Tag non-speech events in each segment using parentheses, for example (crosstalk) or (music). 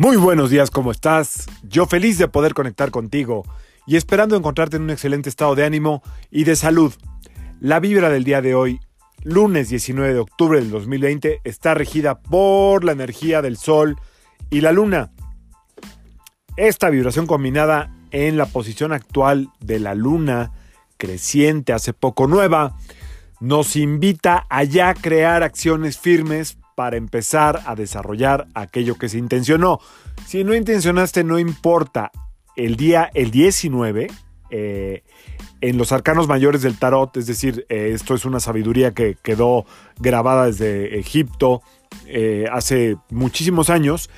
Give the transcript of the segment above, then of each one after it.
Muy buenos días, ¿cómo estás? Yo feliz de poder conectar contigo y esperando encontrarte en un excelente estado de ánimo y de salud. La vibra del día de hoy, lunes 19 de octubre del 2020, está regida por la energía del Sol y la Luna. Esta vibración combinada en la posición actual de la Luna, creciente, hace poco nueva, nos invita a ya crear acciones firmes para empezar a desarrollar aquello que se intencionó. Si no intencionaste, no importa. El día, el 19, eh, en los arcanos mayores del tarot, es decir, eh, esto es una sabiduría que quedó grabada desde Egipto eh, hace muchísimos años,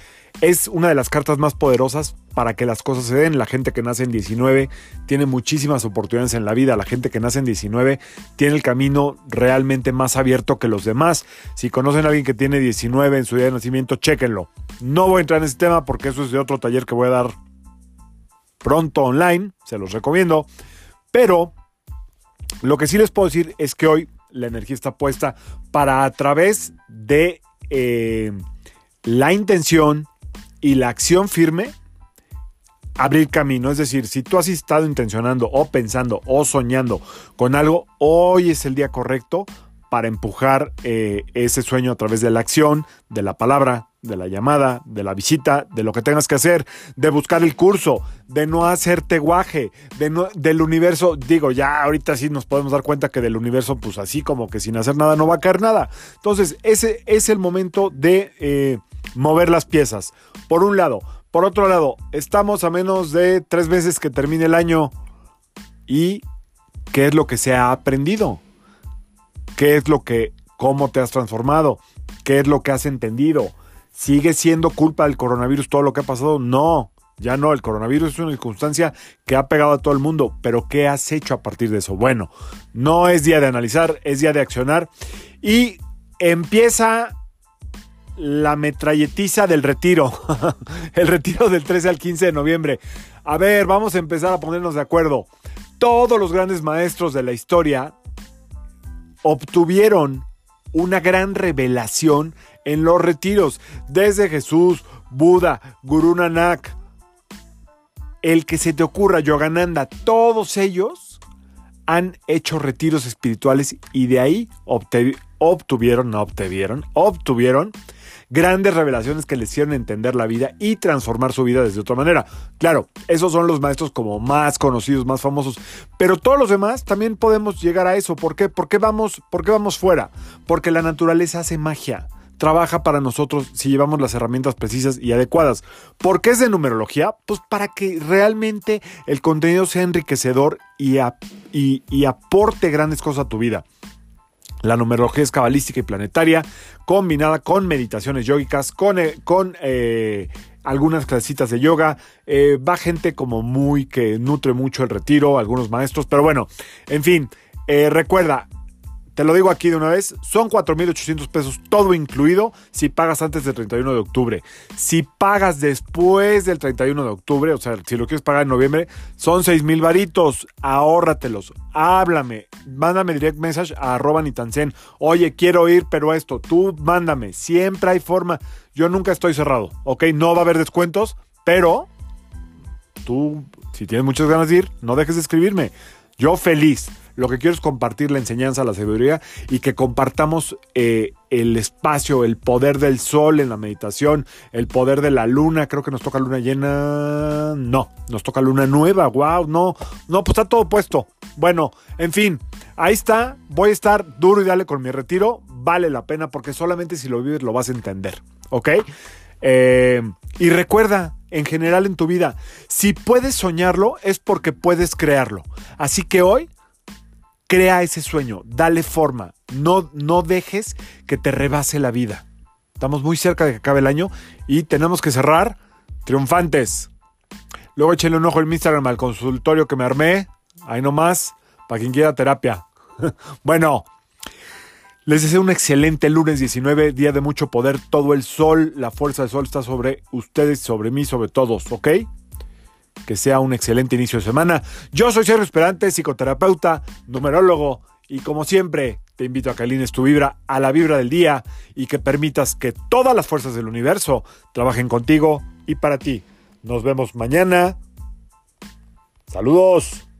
es una de las cartas más poderosas para que las cosas se den. La gente que nace en 19 tiene muchísimas oportunidades en la vida. La gente que nace en 19 tiene el camino realmente más abierto que los demás. Si conocen a alguien que tiene 19 en su día de nacimiento, chéquenlo. No voy a entrar en ese tema porque eso es de otro taller que voy a dar pronto online. Se los recomiendo. Pero lo que sí les puedo decir es que hoy la energía está puesta para a través de eh, la intención y la acción firme abrir camino. Es decir, si tú has estado intencionando o pensando o soñando con algo, hoy es el día correcto para empujar eh, ese sueño a través de la acción, de la palabra, de la llamada, de la visita, de lo que tengas que hacer, de buscar el curso, de no hacerte guaje, de del universo. Digo, ya ahorita sí nos podemos dar cuenta que del universo, pues así como que sin hacer nada no va a caer nada. Entonces, ese es el momento de eh, mover las piezas. Por un lado. Por otro lado, estamos a menos de tres meses que termine el año. ¿Y qué es lo que se ha aprendido? ¿Qué es lo que, cómo te has transformado? ¿Qué es lo que has entendido? ¿Sigue siendo culpa del coronavirus todo lo que ha pasado? No, ya no, el coronavirus es una circunstancia que ha pegado a todo el mundo, pero ¿qué has hecho a partir de eso? Bueno, no es día de analizar, es día de accionar y empieza la metralletiza del retiro. (laughs) el retiro del 13 al 15 de noviembre. A ver, vamos a empezar a ponernos de acuerdo. Todos los grandes maestros de la historia obtuvieron una gran revelación en los retiros. Desde Jesús, Buda, Guru Nanak, el que se te ocurra, Yogananda, todos ellos han hecho retiros espirituales y de ahí obtuvieron, no obtuvieron, obtuvieron grandes revelaciones que les hicieron entender la vida y transformar su vida desde otra manera. Claro, esos son los maestros como más conocidos, más famosos, pero todos los demás también podemos llegar a eso. ¿Por qué? ¿Por qué vamos, por qué vamos fuera? Porque la naturaleza hace magia trabaja para nosotros si llevamos las herramientas precisas y adecuadas. ¿Por qué es de numerología? Pues para que realmente el contenido sea enriquecedor y aporte grandes cosas a tu vida. La numerología es cabalística y planetaria, combinada con meditaciones yógicas, con, eh, con eh, algunas clasitas de yoga. Eh, va gente como muy que nutre mucho el retiro, algunos maestros, pero bueno, en fin, recuerda, te lo digo aquí de una vez, son 4.800 pesos todo incluido si pagas antes del 31 de octubre. Si pagas después del 31 de octubre, o sea, si lo quieres pagar en noviembre, son 6.000 varitos, ahórratelos, háblame, mándame direct message a arroba nitansen. Oye, quiero ir, pero esto, tú mándame, siempre hay forma. Yo nunca estoy cerrado, ¿ok? No va a haber descuentos, pero tú, si tienes muchas ganas de ir, no dejes de escribirme. Yo feliz. Lo que quiero es compartir la enseñanza, la sabiduría y que compartamos eh, el espacio, el poder del sol en la meditación, el poder de la luna. Creo que nos toca luna llena. No, nos toca luna nueva. Wow, no, no, pues está todo puesto. Bueno, en fin, ahí está. Voy a estar duro y dale con mi retiro. Vale la pena porque solamente si lo vives lo vas a entender. ¿Ok? Eh, y recuerda, en general en tu vida, si puedes soñarlo es porque puedes crearlo. Así que hoy Crea ese sueño, dale forma, no, no dejes que te rebase la vida. Estamos muy cerca de que acabe el año y tenemos que cerrar triunfantes. Luego échenle un ojo en Instagram al consultorio que me armé. Ahí nomás, para quien quiera terapia. (laughs) bueno, les deseo un excelente lunes 19, día de mucho poder. Todo el sol, la fuerza del sol está sobre ustedes, sobre mí, sobre todos, ¿ok? Que sea un excelente inicio de semana. Yo soy Sergio Esperante, psicoterapeuta, numerólogo y como siempre, te invito a que alines tu vibra a la vibra del día y que permitas que todas las fuerzas del universo trabajen contigo y para ti. Nos vemos mañana. Saludos.